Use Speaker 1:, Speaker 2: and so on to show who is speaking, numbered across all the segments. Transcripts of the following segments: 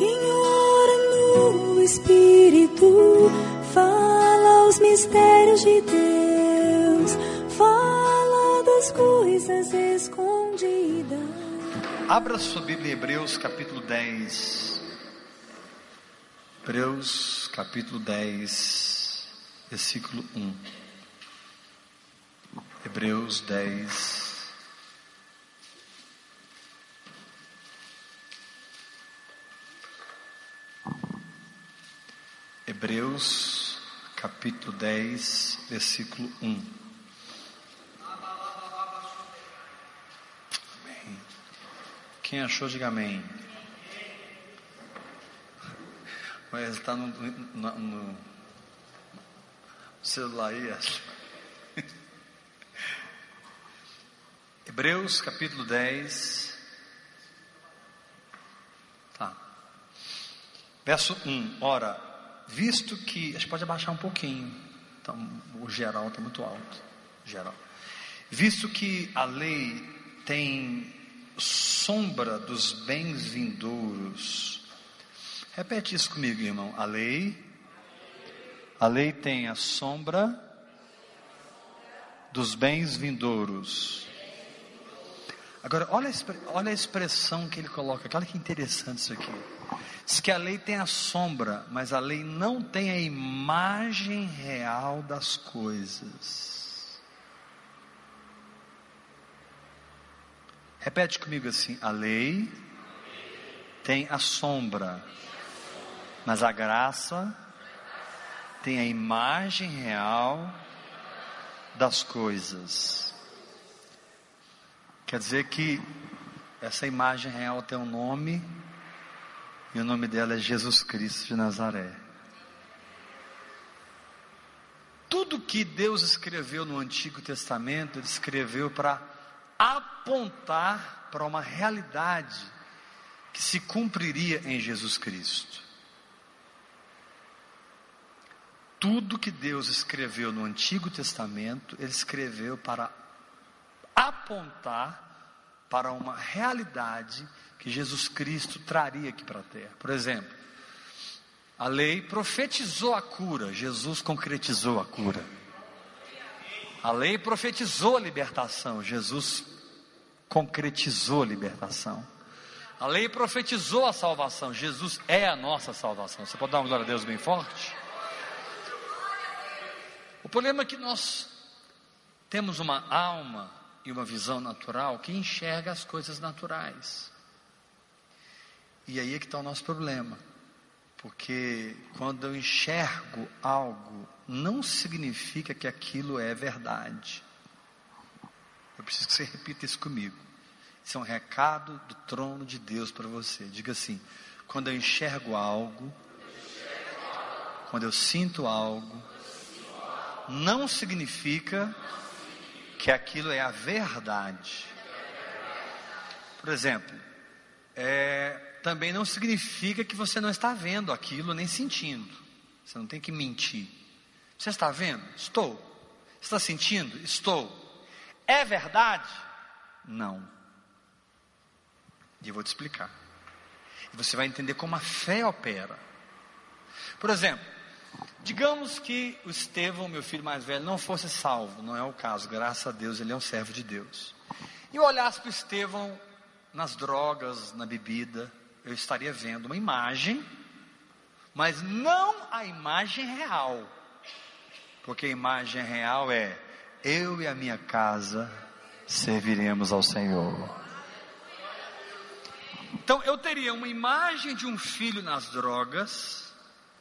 Speaker 1: Quem ora no Espírito fala os mistérios de Deus, fala das coisas escondidas.
Speaker 2: Abra sua Bíblia em Hebreus capítulo 10. Hebreus capítulo 10, versículo 1. Hebreus 10. Hebreus capítulo 10, versículo 1. Amém. Quem achou, diga amém. Mas está no, no, no celular aí, acho. Hebreus capítulo 10. Tá. Verso 1. Ora, visto que. A gente pode abaixar um pouquinho. Então, o geral está muito alto. Geral. Visto que a lei tem sombra dos bens vindouros. Repete isso comigo, irmão. A lei. A lei tem a sombra dos bens vindouros. Agora, olha a, olha a expressão que ele coloca, olha que interessante isso aqui. Diz que a lei tem a sombra, mas a lei não tem a imagem real das coisas. Repete comigo assim: a lei tem a sombra, mas a graça tem a imagem real das coisas. Quer dizer que essa imagem real tem um nome, e o nome dela é Jesus Cristo de Nazaré. Tudo que Deus escreveu no Antigo Testamento, Ele escreveu para apontar para uma realidade que se cumpriria em Jesus Cristo. Tudo que Deus escreveu no Antigo Testamento, Ele escreveu para apontar para uma realidade que Jesus Cristo traria aqui para a terra. Por exemplo, a lei profetizou a cura, Jesus concretizou a cura. A lei profetizou a libertação, Jesus concretizou a libertação. A lei profetizou a salvação, Jesus é a nossa salvação. Você pode dar uma glória a Deus bem forte? O problema é que nós temos uma alma uma visão natural que enxerga as coisas naturais. E aí é que está o nosso problema. Porque quando eu enxergo algo, não significa que aquilo é verdade. Eu preciso que você repita isso comigo. Isso é um recado do trono de Deus para você. Diga assim: quando eu enxergo algo, quando eu sinto algo, não significa que aquilo é a verdade. Por exemplo, é, também não significa que você não está vendo aquilo nem sentindo. Você não tem que mentir. Você está vendo? Estou. Está sentindo? Estou. É verdade? Não. E eu vou te explicar. E você vai entender como a fé opera. Por exemplo, Digamos que o Estevão, meu filho mais velho, não fosse salvo, não é o caso, graças a Deus, ele é um servo de Deus. E eu olhasse para o Estevão nas drogas, na bebida, eu estaria vendo uma imagem, mas não a imagem real, porque a imagem real é eu e a minha casa serviremos ao Senhor. Então eu teria uma imagem de um filho nas drogas,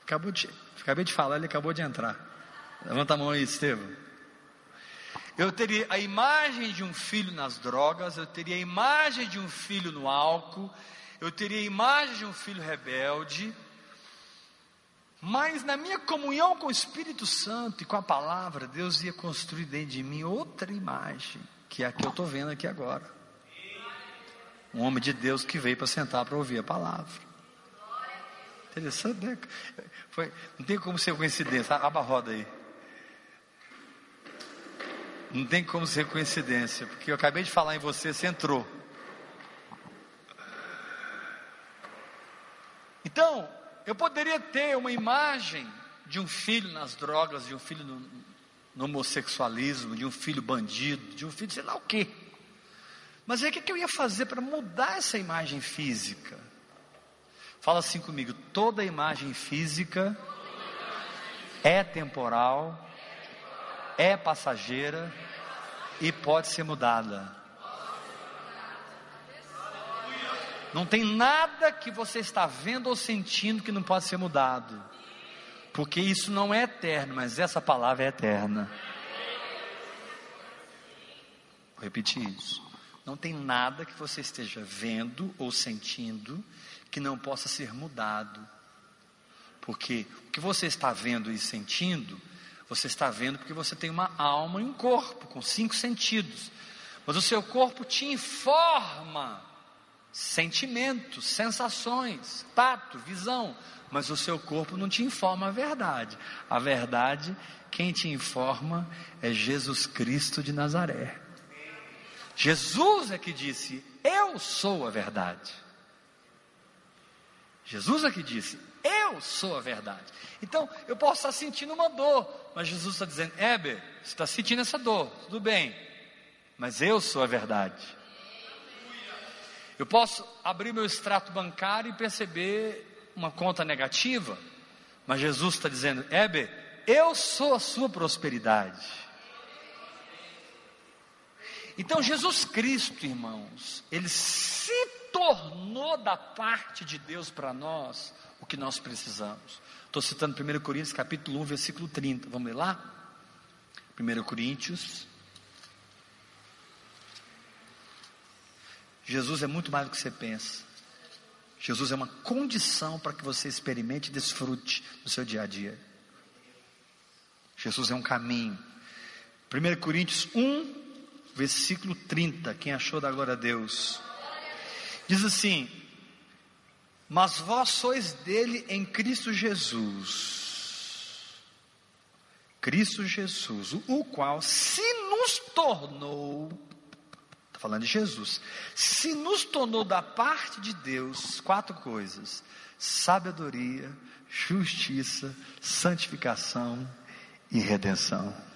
Speaker 2: acabou de Acabei de falar, ele acabou de entrar. Levanta a mão aí, Estevam. Eu teria a imagem de um filho nas drogas, eu teria a imagem de um filho no álcool, eu teria a imagem de um filho rebelde, mas na minha comunhão com o Espírito Santo e com a palavra, Deus ia construir dentro de mim outra imagem, que é a que eu estou vendo aqui agora. Um homem de Deus que veio para sentar para ouvir a palavra. Interessante, né? Foi, não tem como ser coincidência. Aba roda aí. Não tem como ser coincidência, porque eu acabei de falar em você, você entrou. Então, eu poderia ter uma imagem de um filho nas drogas, de um filho no, no homossexualismo, de um filho bandido, de um filho sei lá o quê. Mas aí o que eu ia fazer para mudar essa imagem física? Fala assim comigo: toda imagem física é temporal, é passageira e pode ser mudada. Não tem nada que você está vendo ou sentindo que não pode ser mudado. Porque isso não é eterno, mas essa palavra é eterna. Vou repetir isso. Não tem nada que você esteja vendo ou sentindo que não possa ser mudado. Porque o que você está vendo e sentindo, você está vendo porque você tem uma alma e um corpo com cinco sentidos. Mas o seu corpo te informa sentimentos, sensações, tato, visão, mas o seu corpo não te informa a verdade. A verdade, quem te informa é Jesus Cristo de Nazaré. Jesus é que disse: Eu sou a verdade. Jesus é que disse: Eu sou a verdade. Então, eu posso estar sentindo uma dor, mas Jesus está dizendo: Heber, você está sentindo essa dor, tudo bem, mas eu sou a verdade. Eu posso abrir meu extrato bancário e perceber uma conta negativa, mas Jesus está dizendo: Heber, eu sou a sua prosperidade. Então, Jesus Cristo, irmãos, ele se tornou da parte de Deus para nós o que nós precisamos. Estou citando 1 Coríntios capítulo 1, versículo 30. Vamos ler lá? 1 Coríntios Jesus é muito mais do que você pensa. Jesus é uma condição para que você experimente e desfrute no seu dia a dia. Jesus é um caminho. 1 Coríntios 1, versículo 30. Quem achou da glória a Deus? Diz assim: Mas vós sois dele em Cristo Jesus. Cristo Jesus, o qual se nos tornou falando de Jesus, se nos tornou da parte de Deus quatro coisas: sabedoria, justiça, santificação e redenção.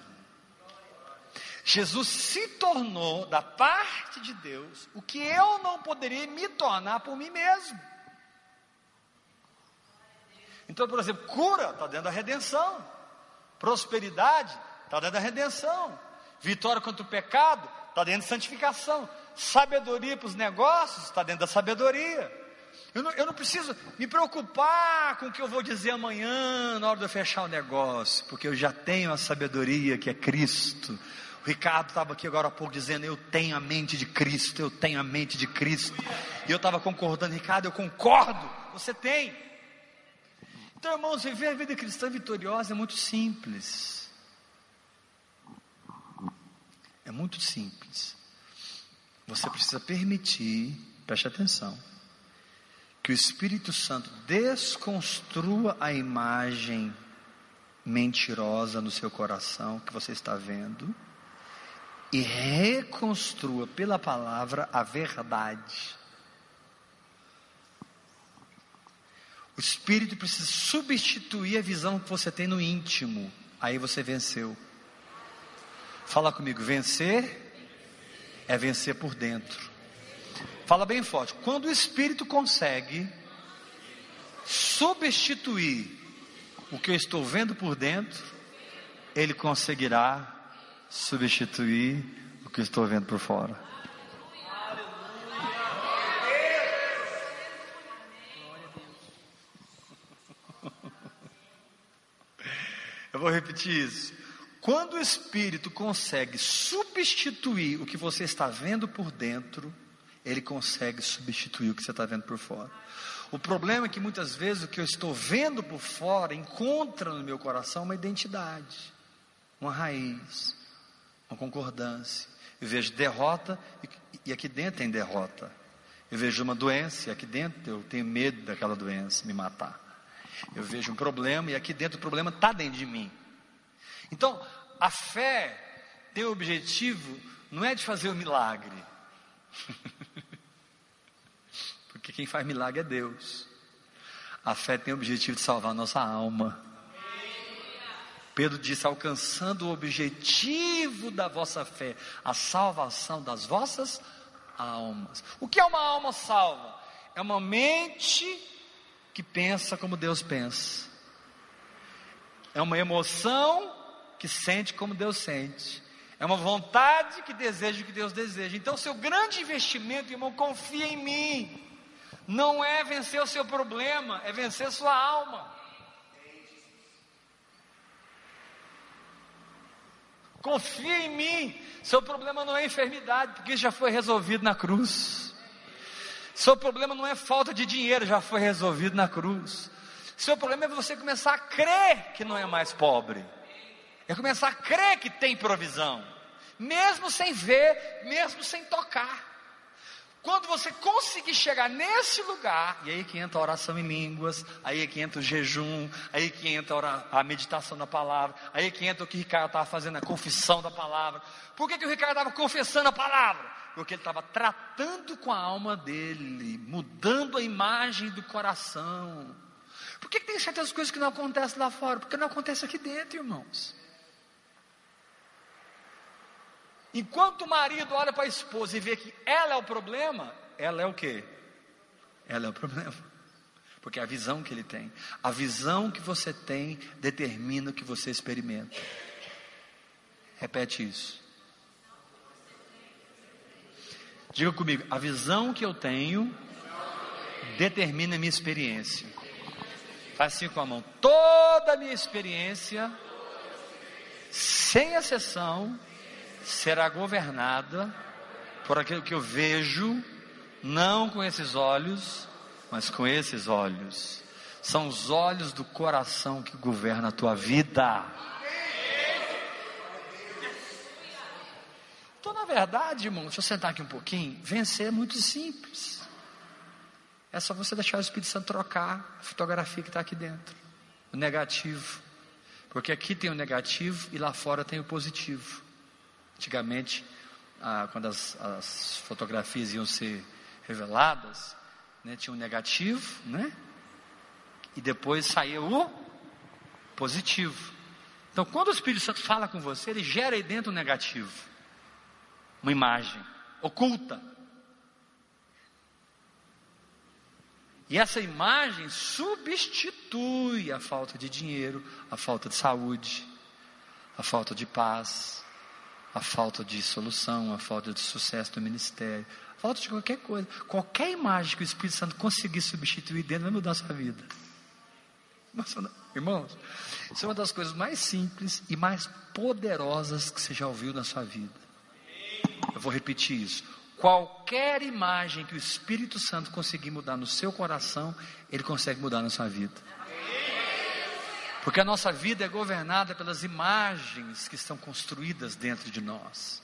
Speaker 2: Jesus se tornou da parte de Deus o que eu não poderia me tornar por mim mesmo. Então, por exemplo, cura está dentro da redenção, prosperidade está dentro da redenção, vitória contra o pecado está dentro de santificação. Sabedoria para os negócios está dentro da sabedoria. Eu não, eu não, preciso me preocupar com o que eu vou dizer amanhã na hora de eu fechar o negócio, porque eu já tenho a sabedoria que é Cristo. Ricardo estava aqui agora há pouco dizendo: Eu tenho a mente de Cristo, eu tenho a mente de Cristo. E eu estava concordando, Ricardo, eu concordo, você tem. Então, irmãos, viver a vida cristã vitoriosa é muito simples. É muito simples. Você precisa permitir, preste atenção, que o Espírito Santo desconstrua a imagem mentirosa no seu coração que você está vendo e reconstrua pela palavra a verdade. O Espírito precisa substituir a visão que você tem no íntimo. Aí você venceu. Fala comigo, vencer é vencer por dentro. Fala bem forte. Quando o Espírito consegue substituir o que eu estou vendo por dentro, ele conseguirá substituir o que estou vendo por fora. Eu vou repetir isso. Quando o Espírito consegue substituir o que você está vendo por dentro, ele consegue substituir o que você está vendo por fora. O problema é que muitas vezes o que eu estou vendo por fora encontra no meu coração uma identidade, uma raiz, uma concordância. Eu vejo derrota e, aqui dentro tem derrota. Eu vejo uma doença e aqui dentro eu tenho medo daquela doença me matar. Eu vejo um problema e aqui dentro o problema está dentro de mim. Então, a fé tem o objetivo não é de fazer o milagre, porque quem faz milagre é Deus. A fé tem o objetivo de salvar a nossa alma. Pedro disse: alcançando o objetivo da vossa fé, a salvação das vossas almas. O que é uma alma salva? É uma mente que pensa como Deus pensa. É uma emoção que sente como Deus sente. É uma vontade que deseja o que Deus deseja. Então, seu grande investimento, irmão, confia em mim. Não é vencer o seu problema, é vencer sua alma. Confia em mim. Seu problema não é enfermidade, porque já foi resolvido na cruz. Seu problema não é falta de dinheiro, já foi resolvido na cruz. Seu problema é você começar a crer que não é mais pobre. É começar a crer que tem provisão, mesmo sem ver, mesmo sem tocar. Quando você conseguir chegar nesse lugar, e aí que entra a oração em línguas, aí que entra o jejum, aí que entra a meditação da palavra, aí que entra o que o Ricardo estava fazendo, a confissão da palavra. Por que, que o Ricardo estava confessando a palavra? Porque ele estava tratando com a alma dele, mudando a imagem do coração. Por que, que tem certas coisas que não acontecem lá fora? Porque não acontece aqui dentro, irmãos. Enquanto o marido olha para a esposa e vê que ela é o problema, ela é o quê? Ela é o problema. Porque é a visão que ele tem. A visão que você tem determina o que você experimenta. Repete isso. Diga comigo, a visão que eu tenho determina a minha experiência. Faz assim com a mão. Toda a minha experiência, sem exceção, será governada por aquilo que eu vejo, não com esses olhos, mas com esses olhos. São os olhos do coração que governam a tua vida. Então, na verdade, irmão, deixa eu sentar aqui um pouquinho. Vencer é muito simples. É só você deixar o Espírito Santo trocar a fotografia que está aqui dentro. O negativo. Porque aqui tem o negativo e lá fora tem o positivo. Antigamente, ah, quando as, as, fotografias iam ser reveladas, né, tinha um negativo, né? E depois saía o positivo. Então, quando o Espírito Santo fala com você, ele gera aí dentro um negativo, uma imagem oculta. E essa imagem substitui a falta de dinheiro, a falta de saúde, a falta de paz, a falta de solução, a falta de sucesso do ministério, a falta de qualquer coisa. Qualquer imagem que o Espírito Santo conseguir substituir dentro vai mudar a sua vida. Irmãos, isso é uma das coisas mais simples e mais poderosas que você já ouviu na sua vida. Eu vou repetir isso. Qualquer imagem que o Espírito Santo conseguir mudar no seu coração, ele consegue mudar na sua vida. Porque a nossa vida é governada pelas imagens que estão construídas dentro de nós.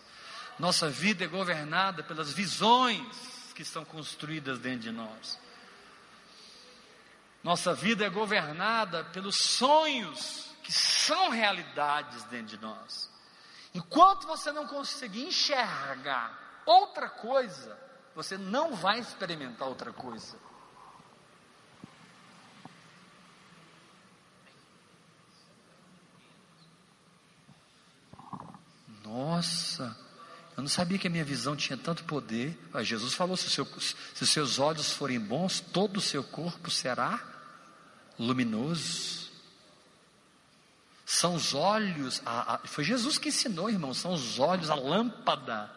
Speaker 2: Nossa vida é governada pelas visões que estão construídas dentro de nós. Nossa vida é governada pelos sonhos que são realidades dentro de nós. Enquanto você não conseguir enxergar outra coisa, você não vai experimentar outra coisa. Nossa, eu não sabia que a minha visão tinha tanto poder. Mas Jesus falou: se, seu, se os seus olhos forem bons, todo o seu corpo será luminoso. São os olhos, a, a, foi Jesus que ensinou, irmão, são os olhos, a lâmpada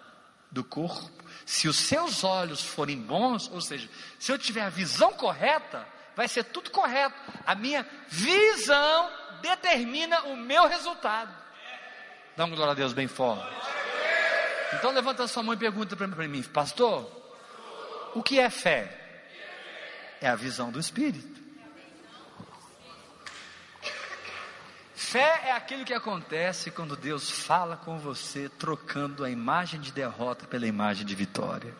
Speaker 2: do corpo. Se os seus olhos forem bons, ou seja, se eu tiver a visão correta, vai ser tudo correto. A minha visão determina o meu resultado. Dá uma glória a Deus bem forte. Então levanta a sua mão e pergunta para mim, pastor, o que é fé? É a visão do Espírito. Fé é aquilo que acontece quando Deus fala com você, trocando a imagem de derrota pela imagem de vitória.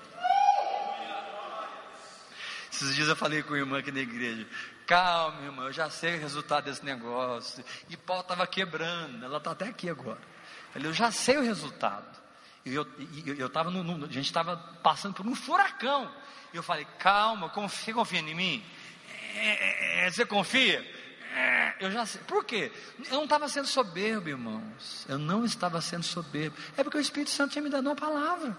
Speaker 2: Esses dias eu falei com a irmã aqui na igreja. Calma, irmã, eu já sei o resultado desse negócio. E Paulo estava quebrando, ela está até aqui agora. Falei, eu já sei o resultado. E eu, eu, eu tava no, no, a gente estava passando por um furacão. E eu falei, calma, confia, confia em mim. é, é, você confia? É, eu já sei. Por quê? Eu não estava sendo soberbo, irmãos. Eu não estava sendo soberbo. É porque o Espírito Santo tinha me dado uma palavra.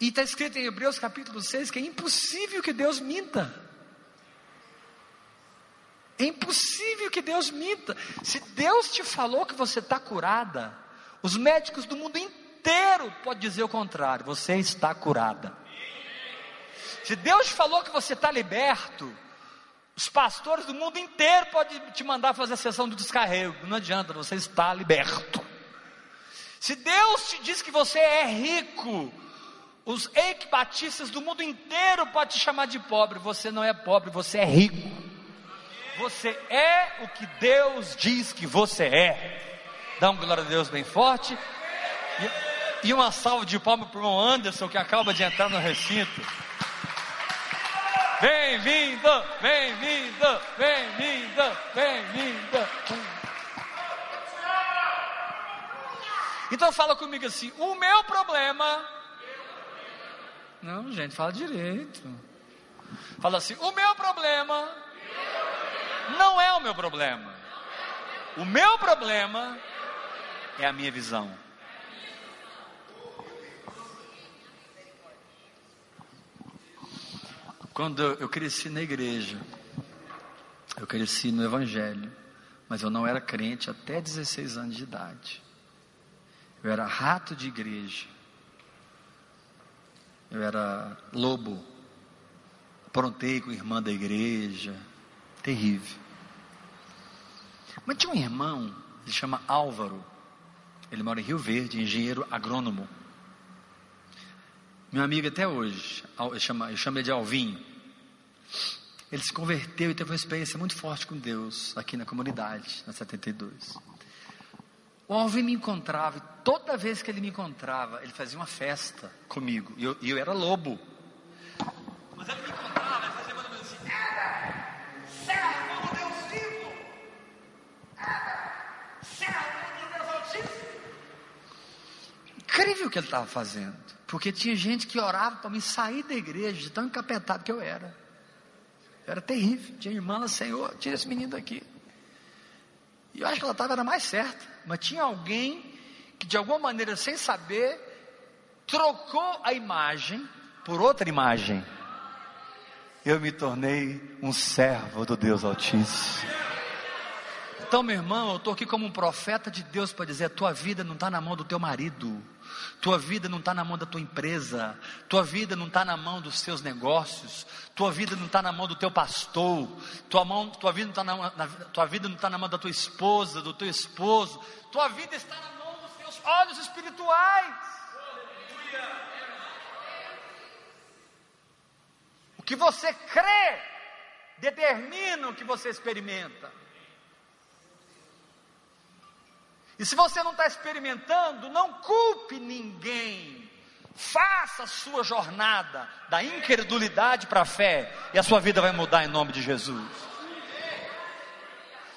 Speaker 2: E está escrito em Hebreus capítulo 6 que é impossível que Deus minta. É impossível que Deus minta. Se Deus te falou que você está curada, os médicos do mundo inteiro podem dizer o contrário: você está curada. Se Deus falou que você está liberto, os pastores do mundo inteiro podem te mandar fazer a sessão do descarrego. Não adianta, você está liberto. Se Deus te diz que você é rico, os equibatistas do mundo inteiro podem te chamar de pobre. Você não é pobre, você é rico. Você é o que Deus diz que você é. Dá um glória a Deus bem forte. E, e uma salva de palmas para o irmão Anderson, que acaba de entrar no recinto. Bem-vindo, bem-vindo, bem-vindo, bem-vindo. Então fala comigo assim: o meu problema. Não, gente, fala direito. Fala assim: o meu problema não é o meu problema. O meu problema é a minha visão. Quando eu cresci na igreja, eu cresci no Evangelho, mas eu não era crente até 16 anos de idade. Eu era rato de igreja. Eu era lobo. Aprontei com irmã da igreja. Terrível. Mas tinha um irmão, ele chama Álvaro. Ele mora em Rio Verde, engenheiro agrônomo. Meu amigo até hoje, eu chamo, eu chamo ele de Alvinho. Ele se converteu e teve uma experiência muito forte com Deus aqui na comunidade, na 72. O Alvinho me encontrava, e toda vez que ele me encontrava, ele fazia uma festa comigo. E eu, eu era lobo. Mas ele me encontrava, ele fazia mais assim: servo do Deus vivo! servo do Deus Altíssimo! Incrível o que ele estava fazendo. Porque tinha gente que orava para me sair da igreja, de tão encapetado que eu era. Eu era terrível. Tinha irmã lá, Senhor, tira esse menino daqui. E eu acho que ela estava era mais certa. Mas tinha alguém que, de alguma maneira, sem saber, trocou a imagem por outra imagem. Eu me tornei um servo do Deus Altíssimo. Então, meu irmão, eu estou aqui como um profeta de Deus para dizer: tua vida não está na mão do teu marido, tua vida não está na mão da tua empresa, tua vida não está na mão dos teus negócios, tua vida não está na mão do teu pastor, tua, mão, tua vida não está na, na, tua vida não está na mão da tua esposa, do teu esposo, tua vida está na mão dos teus olhos espirituais. O que você crê determina o que você experimenta. E se você não está experimentando, não culpe ninguém. Faça a sua jornada da incredulidade para a fé e a sua vida vai mudar em nome de Jesus.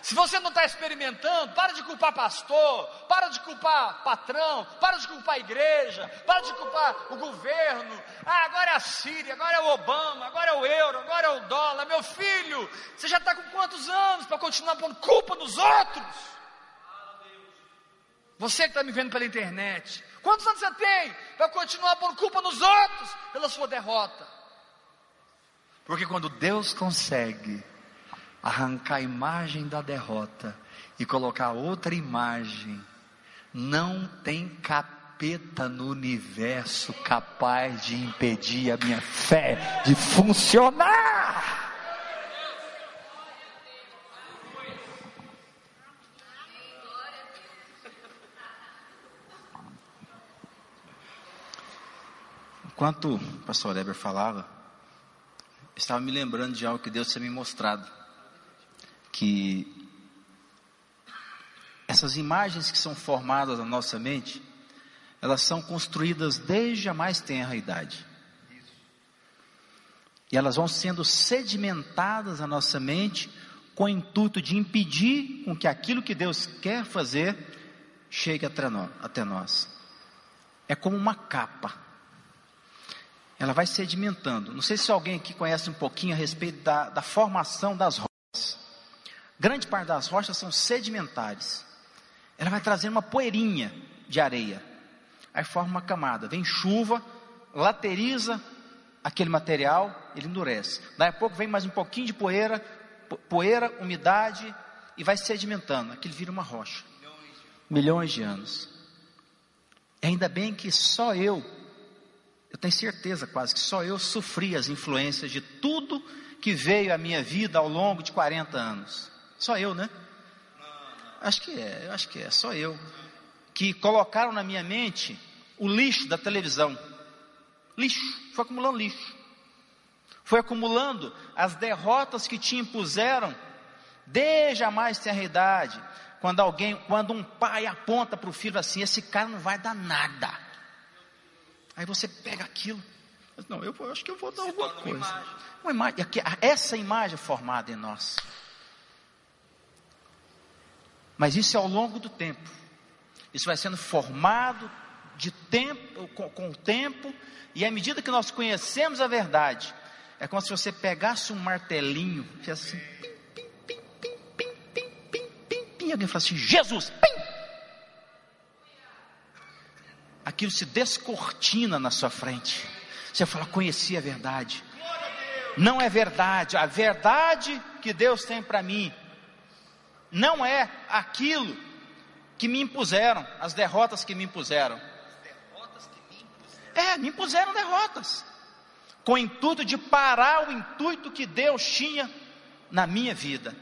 Speaker 2: Se você não está experimentando, para de culpar pastor, para de culpar patrão, para de culpar igreja, para de culpar o governo. Ah, agora é a Síria, agora é o Obama, agora é o euro, agora é o dólar. Meu filho, você já está com quantos anos para continuar pondo culpa nos outros? Você que está me vendo pela internet, quantos anos você tem para continuar por culpa nos outros pela sua derrota? Porque quando Deus consegue arrancar a imagem da derrota e colocar outra imagem, não tem capeta no universo capaz de impedir a minha fé de funcionar.
Speaker 3: Enquanto o pastor Eber falava, estava me lembrando de algo que Deus tinha me mostrado. Que essas imagens que são formadas na nossa mente, elas são construídas desde a mais tenra idade. E elas vão sendo sedimentadas na nossa mente com o intuito de impedir com que aquilo que Deus quer fazer chegue até nós. É como uma capa ela vai sedimentando. Não sei se alguém aqui conhece um pouquinho a respeito da, da formação das rochas. Grande parte das rochas são sedimentares. Ela vai trazendo uma poeirinha de areia. Aí forma uma camada. Vem chuva, lateriza aquele material, ele endurece. Daí a pouco vem mais um pouquinho de poeira, poeira, umidade, e vai sedimentando. Aquilo vira uma rocha. Milhões de anos. Ainda bem que só eu, eu tenho certeza quase que só eu sofri as influências de tudo que veio à minha vida ao longo de 40 anos. Só eu, né? Acho que é, acho que é, só eu. Que colocaram na minha mente o lixo da televisão. Lixo, foi acumulando lixo. Foi acumulando as derrotas que te impuseram desde a mais tenra idade. Quando alguém, quando um pai aponta para o filho assim, esse cara não vai dar nada. Aí você pega aquilo. Não, eu, eu acho que eu vou dar você alguma coisa. Uma imagem. Uma imagem. Essa imagem é formada em nós. Mas isso é ao longo do tempo. Isso vai sendo formado de tempo, com, com o tempo, e à medida que nós conhecemos a verdade, é como se você pegasse um martelinho, fizesse assim, pim, pim, pim, pim, pim, pim, pim, pim, e alguém fala assim, Jesus, pim! Aquilo se descortina na sua frente. Você fala, conheci a verdade. Não é verdade, a verdade que Deus tem para mim não é aquilo que me impuseram, as derrotas que me impuseram. É, me impuseram derrotas, com o intuito de parar o intuito que Deus tinha na minha vida.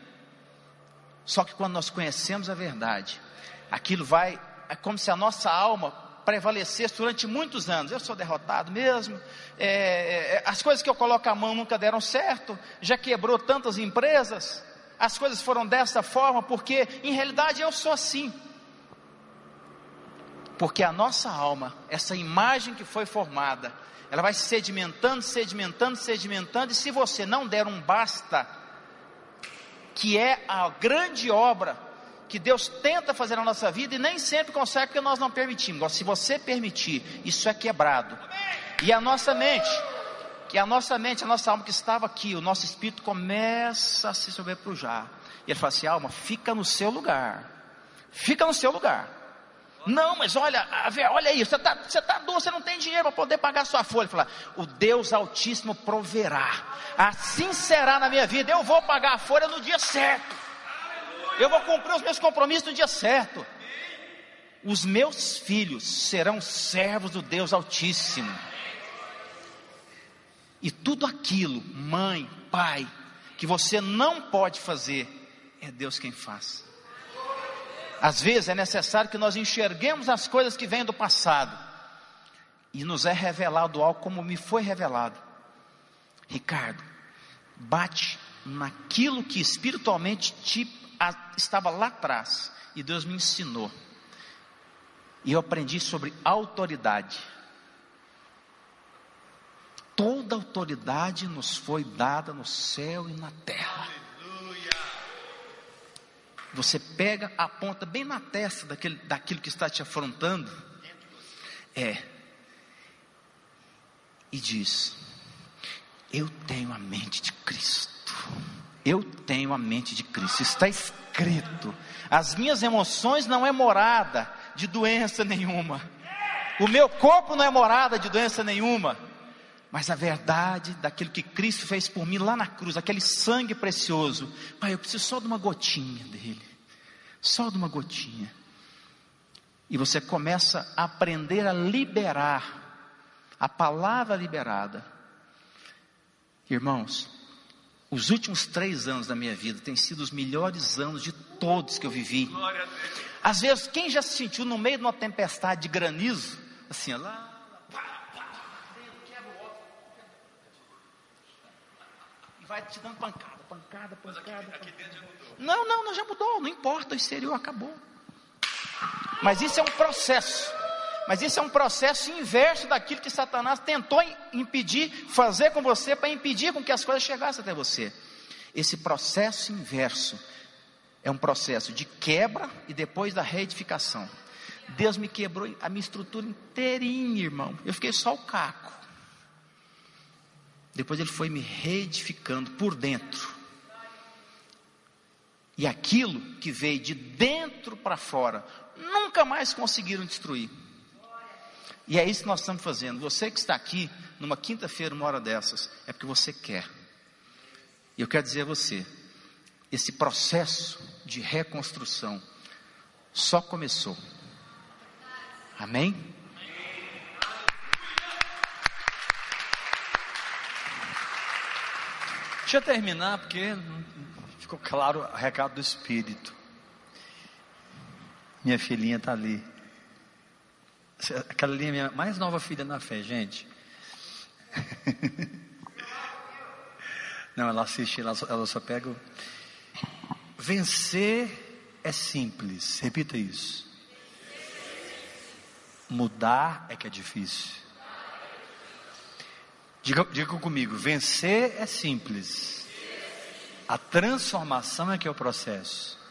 Speaker 3: Só que quando nós conhecemos a verdade, aquilo vai, é como se a nossa alma prevalecesse durante muitos anos. Eu sou derrotado mesmo, é, é, as coisas que eu coloco a mão nunca deram certo, já quebrou tantas empresas, as coisas foram dessa forma, porque em realidade eu sou assim. Porque a nossa alma, essa imagem que foi formada, ela vai sedimentando, sedimentando, sedimentando, e se você não der um basta, que é a grande obra que Deus tenta fazer na nossa vida e nem sempre consegue porque nós não permitimos. Agora, se você permitir, isso é quebrado. E a nossa mente, que a nossa mente, a nossa alma que estava aqui, o nosso espírito começa a se sobrepujar. E ele fala assim: alma, fica no seu lugar. Fica no seu lugar. Não, mas olha, olha isso, você está você tá doce, você não tem dinheiro para poder pagar sua folha. Fala, o Deus Altíssimo proverá. Assim será na minha vida. Eu vou pagar a folha no dia certo. Eu vou cumprir os meus compromissos no dia certo. Os meus filhos serão servos do Deus Altíssimo. E tudo aquilo, mãe, pai, que você não pode fazer, é Deus quem faz. Às vezes é necessário que nós enxerguemos as coisas que vêm do passado e nos é revelado algo como me foi revelado. Ricardo, bate naquilo que espiritualmente te, a, estava lá atrás e Deus me ensinou. E eu aprendi sobre autoridade. Toda autoridade nos foi dada no céu e na terra. Você pega, aponta bem na testa daquele, daquilo que está te afrontando. É. E diz: Eu tenho a mente de Cristo. Eu tenho a mente de Cristo. Está escrito. As minhas emoções não é morada de doença nenhuma. O meu corpo não é morada de doença nenhuma mas a verdade daquilo que Cristo fez por mim lá na cruz, aquele sangue precioso, Pai, eu preciso só de uma gotinha dele, só de uma gotinha. E você começa a aprender a liberar a palavra liberada. Irmãos, os últimos três anos da minha vida têm sido os melhores anos de todos que eu vivi. Às vezes, quem já se sentiu no meio de uma tempestade de granizo, assim, lá vai te dando pancada, pancada, pancada. Aqui, aqui dentro já mudou. Não, não, não, já mudou, não importa, o exterior acabou. Mas isso é um processo. Mas isso é um processo inverso daquilo que Satanás tentou impedir, fazer com você, para impedir com que as coisas chegassem até você. Esse processo inverso é um processo de quebra e depois da reedificação. Deus me quebrou a minha estrutura inteirinha, irmão. Eu fiquei só o caco. Depois ele foi me reedificando por dentro. E aquilo que veio de dentro para fora, nunca mais conseguiram destruir. E é isso que nós estamos fazendo. Você que está aqui, numa quinta-feira, uma hora dessas, é porque você quer. E eu quero dizer a você: esse processo de reconstrução só começou. Amém?
Speaker 2: Deixa eu terminar, porque ficou claro o recado do Espírito. Minha filhinha está ali. Aquela linha é minha mais nova filha na fé, gente. Não, ela assiste, ela só, ela só pega. O... Vencer é simples, repita isso. Mudar é que é difícil. Diga, diga comigo: vencer é simples, a transformação é que é o processo.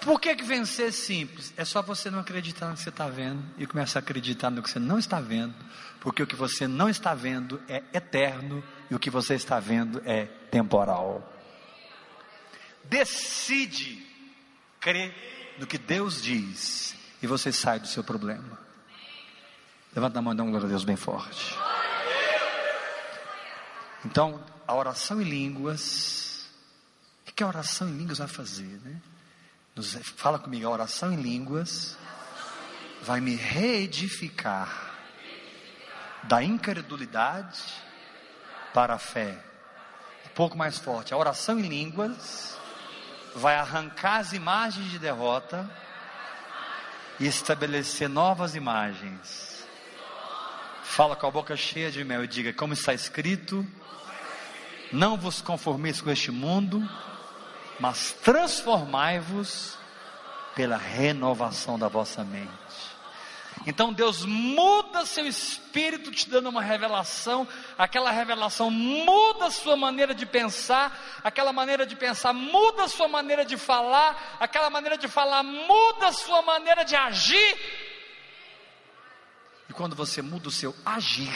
Speaker 2: Por que, que vencer é simples? É só você não acreditar no que você está vendo e começar a acreditar no que você não está vendo, porque o que você não está vendo é eterno e o que você está vendo é temporal. Decide crer no que Deus diz e você sai do seu problema. Levanta a mão e dá um glória a Deus bem forte. Então, a oração em línguas, o que a oração em línguas vai fazer, né? Nos, fala comigo, a oração em línguas vai me reedificar da incredulidade para a fé. Um pouco mais forte, a oração em línguas vai arrancar as imagens de derrota e estabelecer novas imagens. Fala com a boca cheia de mel e diga: Como está escrito, não vos conformeis com este mundo, mas transformai-vos pela renovação da vossa mente. Então Deus muda seu espírito, te dando uma revelação, aquela revelação muda sua maneira de pensar, aquela maneira de pensar muda sua maneira de falar, aquela maneira de falar muda sua maneira de agir. E quando você muda o seu agir,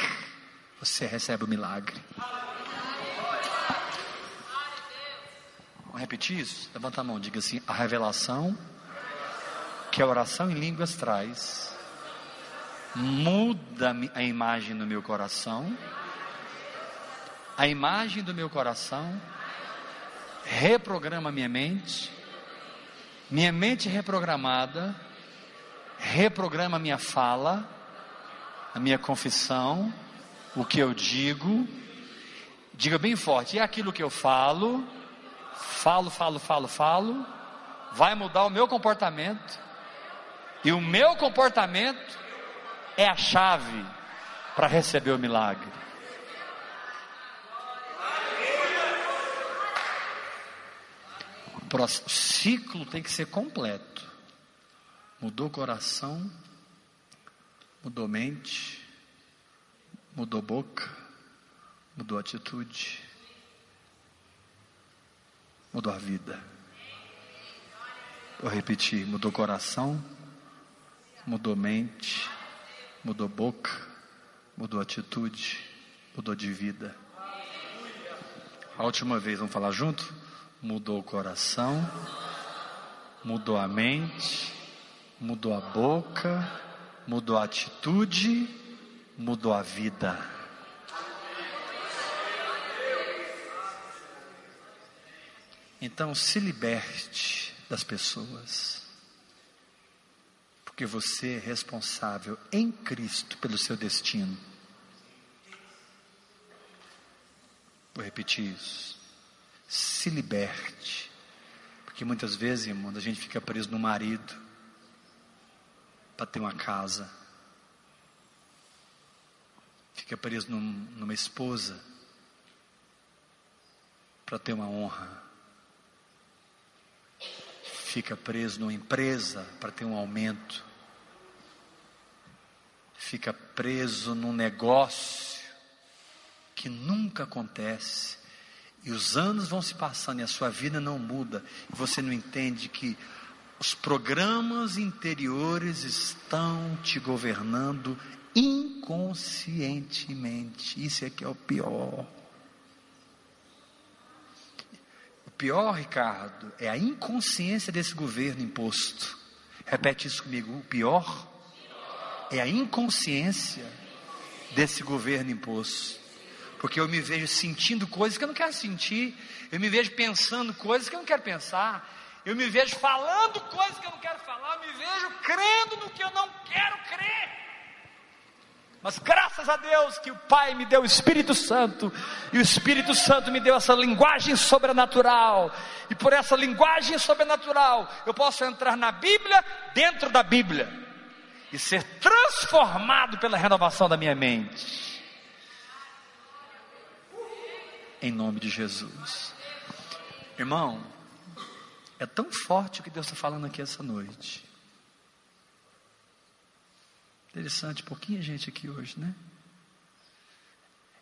Speaker 2: você recebe o milagre. Vamos repetir isso? Levanta a mão, diga assim: a revelação que a oração em línguas traz muda a imagem no meu coração, a imagem do meu coração reprograma minha mente, minha mente reprogramada reprograma minha fala, a minha confissão, o que eu digo, diga bem forte, é aquilo que eu falo falo, falo, falo, falo, vai mudar o meu comportamento, e o meu comportamento é a chave para receber o milagre. O ciclo tem que ser completo. Mudou o coração, mudou mente, mudou boca, mudou atitude mudou a vida. Vou repetir: mudou coração, mudou mente, mudou boca, mudou atitude, mudou de vida. A última vez, vamos falar junto? Mudou o coração, mudou a mente, mudou a boca, mudou a atitude, mudou a vida. Então se liberte das pessoas, porque você é responsável em Cristo pelo seu destino. Vou repetir isso. Se liberte, porque muitas vezes, irmão, a gente fica preso no marido para ter uma casa, fica preso num, numa esposa para ter uma honra fica preso numa empresa para ter um aumento, fica preso num negócio que nunca acontece, e os anos vão se passando e a sua vida não muda, e você não entende que os programas interiores estão te governando inconscientemente. Isso é que é o pior. O pior, Ricardo, é a inconsciência desse governo imposto. Repete isso comigo. O pior é a inconsciência desse governo imposto. Porque eu me vejo sentindo coisas que eu não quero sentir, eu me vejo pensando coisas que eu não quero pensar, eu me vejo falando coisas que eu não quero falar, eu me vejo crendo no que eu não quero crer. Mas graças a Deus que o Pai me deu o Espírito Santo, e o Espírito Santo me deu essa linguagem sobrenatural, e por essa linguagem sobrenatural eu posso entrar na Bíblia, dentro da Bíblia, e ser transformado pela renovação da minha mente. Em nome de Jesus, irmão, é tão forte o que Deus está falando aqui essa noite. Interessante, pouquinha gente aqui hoje, né?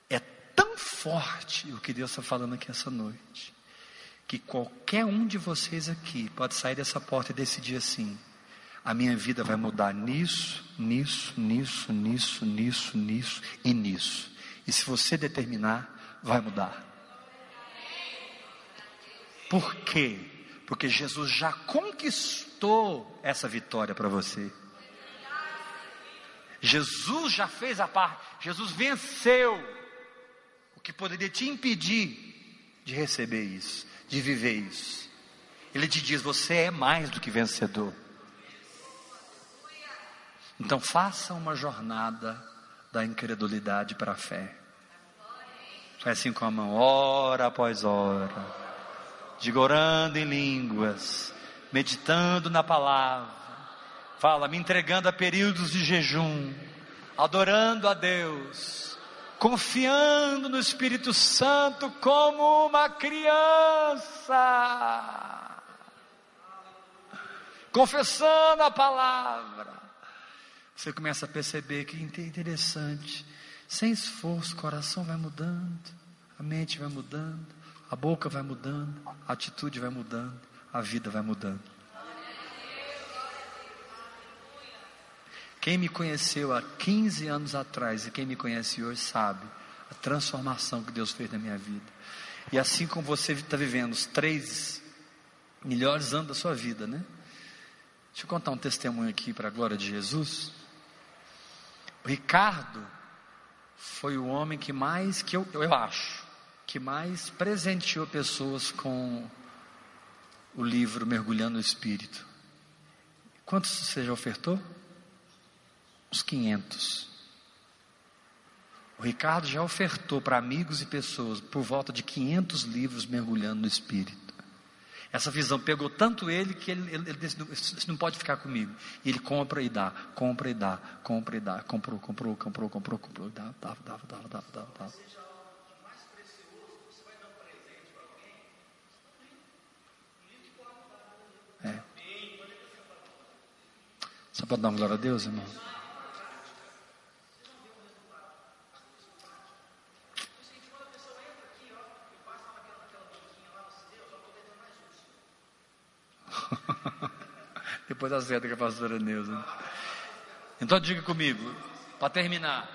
Speaker 2: É tão forte o que Deus está falando aqui essa noite, que qualquer um de vocês aqui pode sair dessa porta e decidir assim: a minha vida vai mudar nisso, nisso, nisso, nisso, nisso, nisso e nisso. E se você determinar, vai mudar. Por quê? Porque Jesus já conquistou essa vitória para você. Jesus já fez a parte, Jesus venceu o que poderia te impedir de receber isso, de viver isso. Ele te diz: você é mais do que vencedor. Então faça uma jornada da incredulidade para a fé. Faz assim com a mão, hora após hora, diga orando em línguas, meditando na palavra Fala, me entregando a períodos de jejum, adorando a Deus, confiando no Espírito Santo como uma criança, confessando a palavra. Você começa a perceber que é interessante, sem esforço, o coração vai mudando, a mente vai mudando, a boca vai mudando, a atitude vai mudando, a vida vai mudando. Quem me conheceu há 15 anos atrás e quem me conhece hoje sabe a transformação que Deus fez na minha vida. E assim como você está vivendo os três melhores anos da sua vida, né? Deixa eu contar um testemunho aqui para a glória de Jesus. O Ricardo foi o homem que mais, que eu, eu acho, que mais presenteou pessoas com o livro Mergulhando no Espírito. Quantos você já ofertou? Uns 500. O Ricardo já ofertou para amigos e pessoas por volta de 500 livros mergulhando no Espírito. Essa visão pegou tanto ele que ele, ele, ele disse: não pode ficar comigo. E ele compra e dá, compra e dá, compra e dá. Comprou, comprou, comprou, comprou, comprou, dava, dava, dava, dava, dava, dava. dava. É. Só para dar uma glória a Deus, irmão? Depois acerta com a pastora Neuza. Então diga comigo, para terminar,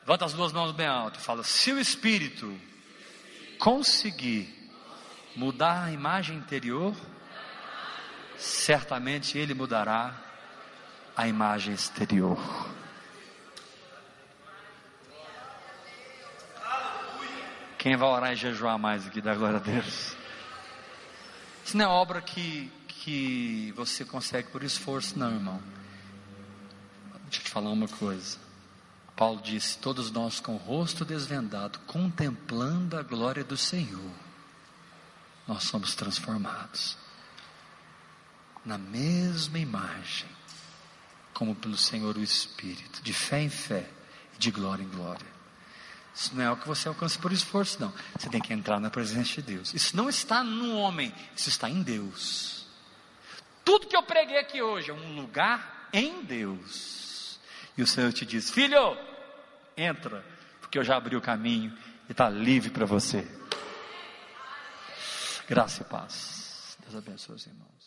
Speaker 2: levanta as duas mãos bem alto fala: se o Espírito conseguir mudar a imagem interior, certamente ele mudará a imagem exterior. Quem vai orar e jejuar mais aqui, da glória a Deus? Isso não é obra que que você consegue por esforço, não, irmão. Deixa eu te falar uma coisa. Paulo disse: Todos nós com o rosto desvendado, contemplando a glória do Senhor, nós somos transformados na mesma imagem, como pelo Senhor o Espírito, de fé em fé e de glória em glória. Isso não é o que você alcança por esforço, não. Você tem que entrar na presença de Deus. Isso não está no homem, isso está em Deus. Tudo que eu preguei aqui hoje é um lugar em Deus. E o Senhor te diz: Filho, entra, porque eu já abri o caminho e está livre para você. Graça e paz. Deus abençoe os irmãos.